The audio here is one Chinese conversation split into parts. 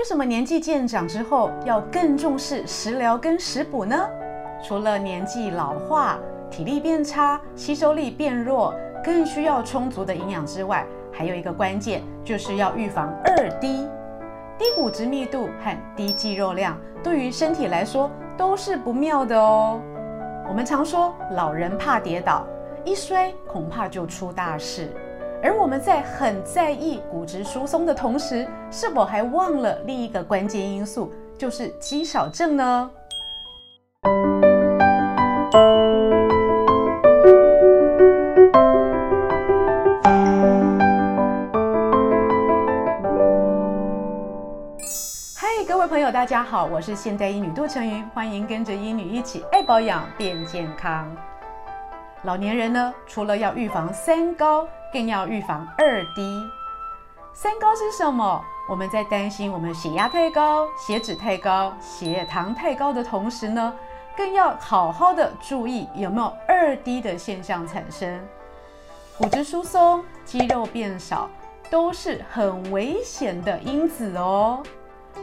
为什么年纪渐长之后要更重视食疗跟食补呢？除了年纪老化、体力变差、吸收力变弱，更需要充足的营养之外，还有一个关键就是要预防二低。低骨质密度和低肌肉量对于身体来说都是不妙的哦。我们常说老人怕跌倒，一摔恐怕就出大事。而我们在很在意骨质疏松的同时，是否还忘了另一个关键因素，就是肌少症呢？嗨，各位朋友，大家好，我是现代医女杜成云，欢迎跟着医女一起爱保养变健康。老年人呢，除了要预防三高，更要预防二低。三高是什么？我们在担心我们血压太高、血脂太高、血糖太高的同时呢，更要好好的注意有没有二低的现象产生。骨质疏松、肌肉变少，都是很危险的因子哦。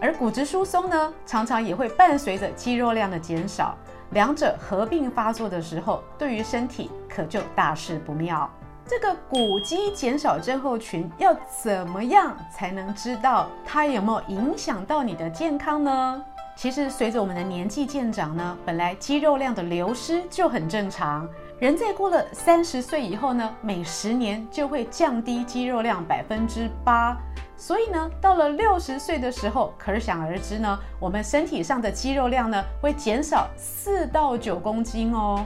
而骨质疏松呢，常常也会伴随着肌肉量的减少。两者合并发作的时候，对于身体可就大事不妙。这个骨肌减少症候群要怎么样才能知道它有没有影响到你的健康呢？其实随着我们的年纪渐长呢，本来肌肉量的流失就很正常。人在过了三十岁以后呢，每十年就会降低肌肉量百分之八。所以呢，到了六十岁的时候，可想而知呢，我们身体上的肌肉量呢会减少四到九公斤哦。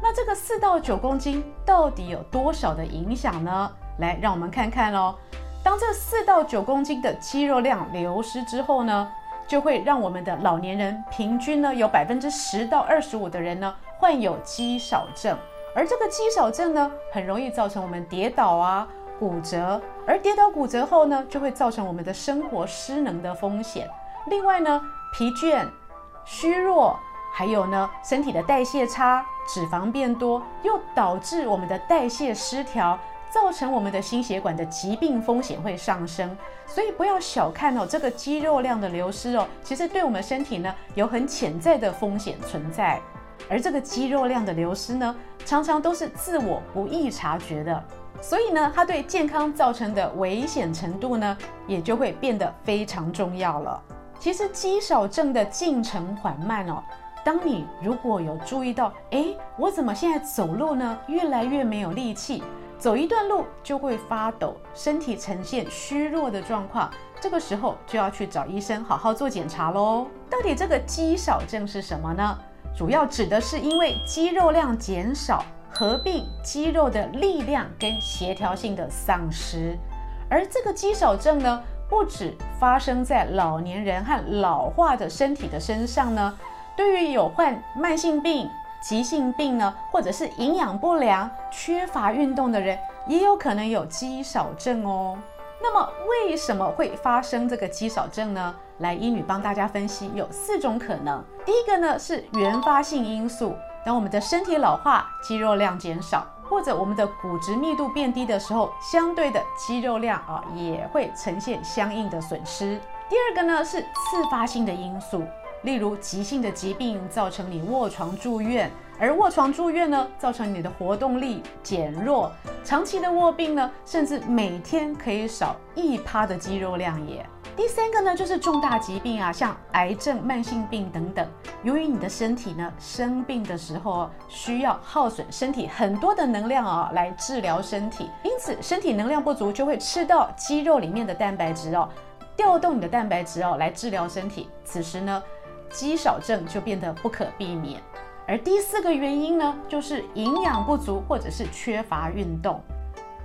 那这个四到九公斤到底有多少的影响呢？来，让我们看看哦。当这四到九公斤的肌肉量流失之后呢，就会让我们的老年人平均呢有百分之十到二十五的人呢患有肌少症，而这个肌少症呢很容易造成我们跌倒啊。骨折，而跌倒骨折后呢，就会造成我们的生活失能的风险。另外呢，疲倦、虚弱，还有呢，身体的代谢差，脂肪变多，又导致我们的代谢失调，造成我们的心血管的疾病风险会上升。所以不要小看哦，这个肌肉量的流失哦，其实对我们身体呢有很潜在的风险存在。而这个肌肉量的流失呢，常常都是自我不易察觉的。所以呢，它对健康造成的危险程度呢，也就会变得非常重要了。其实肌少症的进程缓慢哦，当你如果有注意到，诶，我怎么现在走路呢，越来越没有力气，走一段路就会发抖，身体呈现虚弱的状况，这个时候就要去找医生好好做检查喽。到底这个肌少症是什么呢？主要指的是因为肌肉量减少。合并肌肉的力量跟协调性的丧失，而这个肌少症呢，不只发生在老年人和老化的身体的身上呢，对于有患慢性病、急性病呢，或者是营养不良、缺乏运动的人，也有可能有肌少症哦。那么为什么会发生这个肌少症呢？来，医女帮大家分析，有四种可能。第一个呢是原发性因素。当我们的身体老化，肌肉量减少，或者我们的骨质密度变低的时候，相对的肌肉量啊也会呈现相应的损失。第二个呢是次发性的因素，例如急性的疾病造成你卧床住院，而卧床住院呢造成你的活动力减弱，长期的卧病呢，甚至每天可以少一趴的肌肉量也。第三个呢，就是重大疾病啊，像癌症、慢性病等等。由于你的身体呢生病的时候需要耗损身体很多的能量啊来治疗身体，因此身体能量不足就会吃到肌肉里面的蛋白质哦，调动你的蛋白质哦来治疗身体。此时呢，肌少症就变得不可避免。而第四个原因呢，就是营养不足或者是缺乏运动。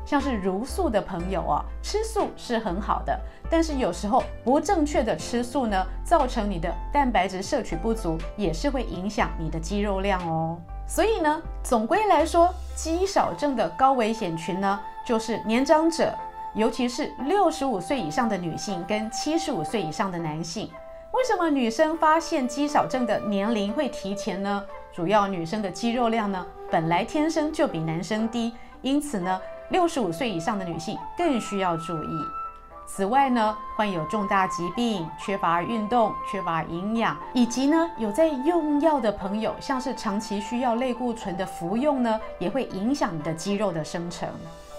像是茹素的朋友啊，吃素是很好的，但是有时候不正确的吃素呢，造成你的蛋白质摄取不足，也是会影响你的肌肉量哦。所以呢，总归来说，肌少症的高危险群呢，就是年长者，尤其是六十五岁以上的女性跟七十五岁以上的男性。为什么女生发现肌少症的年龄会提前呢？主要女生的肌肉量呢，本来天生就比男生低，因此呢。六十五岁以上的女性更需要注意。此外呢，患有重大疾病、缺乏运动、缺乏营养，以及呢有在用药的朋友，像是长期需要类固醇的服用呢，也会影响你的肌肉的生成。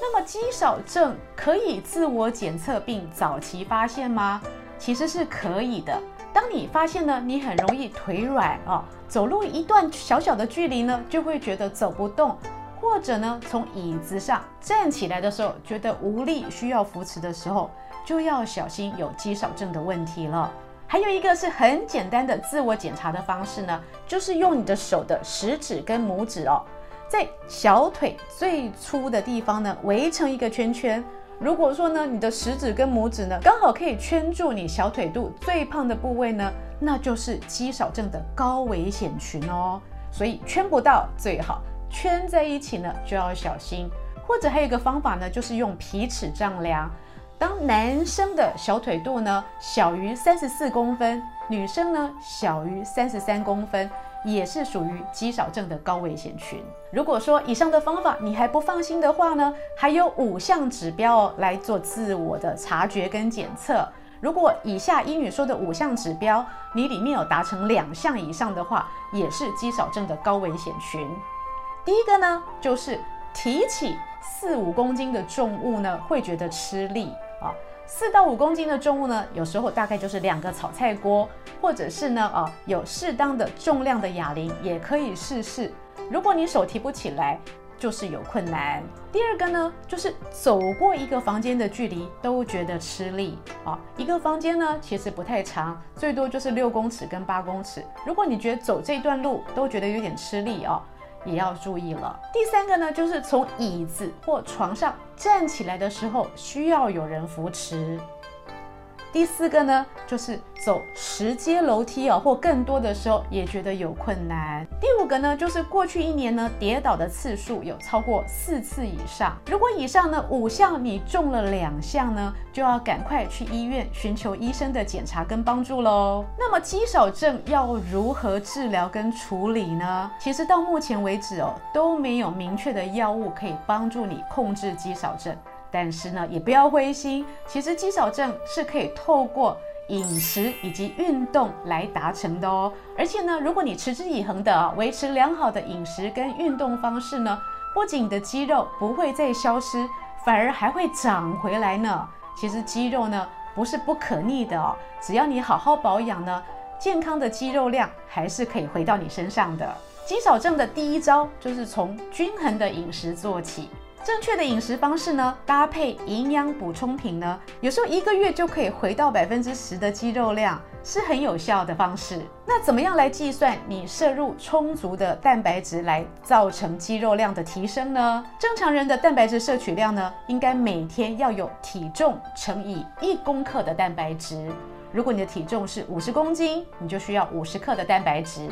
那么肌少症可以自我检测并早期发现吗？其实是可以的。当你发现呢，你很容易腿软啊、哦，走路一段小小的距离呢，就会觉得走不动。或者呢，从椅子上站起来的时候觉得无力，需要扶持的时候，就要小心有肌少症的问题了。还有一个是很简单的自我检查的方式呢，就是用你的手的食指跟拇指哦，在小腿最粗的地方呢围成一个圈圈。如果说呢，你的食指跟拇指呢刚好可以圈住你小腿肚最胖的部位呢，那就是肌少症的高危险群哦。所以圈不到最好。圈在一起呢，就要小心。或者还有一个方法呢，就是用皮尺丈量。当男生的小腿肚呢小于三十四公分，女生呢小于三十三公分，也是属于肌少症的高危险群。如果说以上的方法你还不放心的话呢，还有五项指标来做自我的察觉跟检测。如果以下英语说的五项指标，你里面有达成两项以上的话，也是肌少症的高危险群。第一个呢，就是提起四五公斤的重物呢，会觉得吃力。四到五公斤的重物呢，有时候大概就是两个炒菜锅，或者是呢，啊，有适当的重量的哑铃也可以试试。如果你手提不起来，就是有困难。第二个呢，就是走过一个房间的距离都觉得吃力啊。一个房间呢，其实不太长，最多就是六公尺跟八公尺。如果你觉得走这段路都觉得有点吃力啊。也要注意了。第三个呢，就是从椅子或床上站起来的时候，需要有人扶持。第四个呢，就是走十阶楼梯哦，或更多的时候也觉得有困难。第五个呢，就是过去一年呢，跌倒的次数有超过四次以上。如果以上呢五项你中了两项呢，就要赶快去医院寻求医生的检查跟帮助喽。那么肌少症要如何治疗跟处理呢？其实到目前为止哦，都没有明确的药物可以帮助你控制肌少症。但是呢，也不要灰心。其实肌少症是可以透过饮食以及运动来达成的哦。而且呢，如果你持之以恒的维持良好的饮食跟运动方式呢，不仅你的肌肉不会再消失，反而还会长回来呢。其实肌肉呢不是不可逆的哦，只要你好好保养呢，健康的肌肉量还是可以回到你身上的。肌少症的第一招就是从均衡的饮食做起。正确的饮食方式呢，搭配营养补充品呢，有时候一个月就可以回到百分之十的肌肉量，是很有效的方式。那怎么样来计算你摄入充足的蛋白质来造成肌肉量的提升呢？正常人的蛋白质摄取量呢，应该每天要有体重乘以一公克的蛋白质。如果你的体重是五十公斤，你就需要五十克的蛋白质。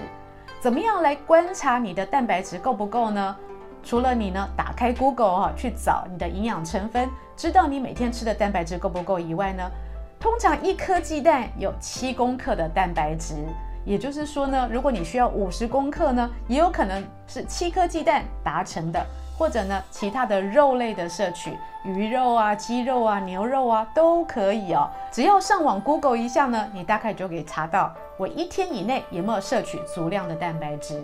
怎么样来观察你的蛋白质够不够呢？除了你呢，打开 Google 哈，去找你的营养成分，知道你每天吃的蛋白质够不够以外呢，通常一颗鸡蛋有七公克的蛋白质，也就是说呢，如果你需要五十公克呢，也有可能是七颗鸡蛋达成的，或者呢，其他的肉类的摄取，鱼肉啊、鸡肉啊、牛肉啊都可以哦。只要上网 Google 一下呢，你大概就可以查到我一天以内有没有摄取足量的蛋白质。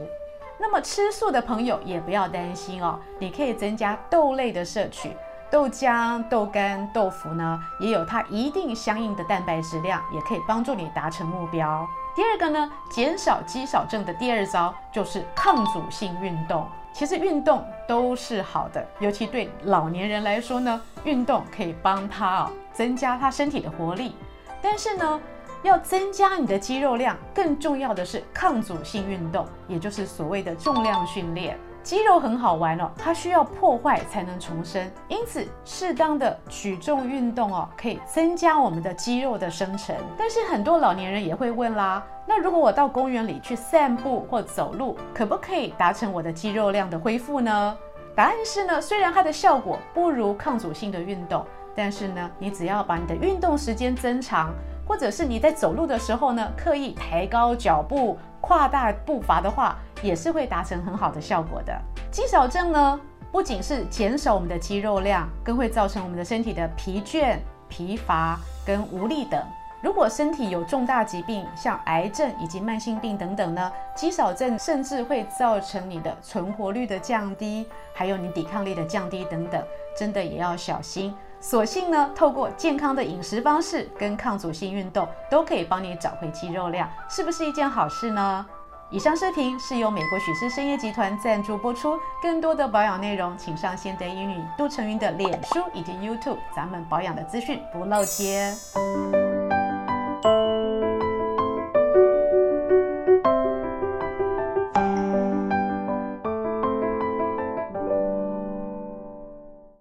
那么吃素的朋友也不要担心哦，你可以增加豆类的摄取，豆浆、豆干、豆腐呢，也有它一定相应的蛋白质量，也可以帮助你达成目标。第二个呢，减少肌少症的第二招就是抗阻性运动。其实运动都是好的，尤其对老年人来说呢，运动可以帮他、哦、增加他身体的活力。但是呢，要增加你的肌肉量，更重要的是抗阻性运动，也就是所谓的重量训练。肌肉很好玩哦，它需要破坏才能重生，因此适当的举重运动哦，可以增加我们的肌肉的生成。但是很多老年人也会问啦，那如果我到公园里去散步或走路，可不可以达成我的肌肉量的恢复呢？答案是呢，虽然它的效果不如抗阻性的运动，但是呢，你只要把你的运动时间增长。或者是你在走路的时候呢，刻意抬高脚步、跨大步伐的话，也是会达成很好的效果的。肌少症呢，不仅是减少我们的肌肉量，更会造成我们的身体的疲倦、疲乏跟无力等。如果身体有重大疾病，像癌症以及慢性病等等呢，肌少症甚至会造成你的存活率的降低，还有你抵抗力的降低等等，真的也要小心。所幸呢，透过健康的饮食方式跟抗阻性运动，都可以帮你找回肌肉量，是不是一件好事呢？以上视频是由美国许氏参业集团赞助播出，更多的保养内容，请上现代医女杜成云的脸书以及 YouTube，咱们保养的资讯不漏接。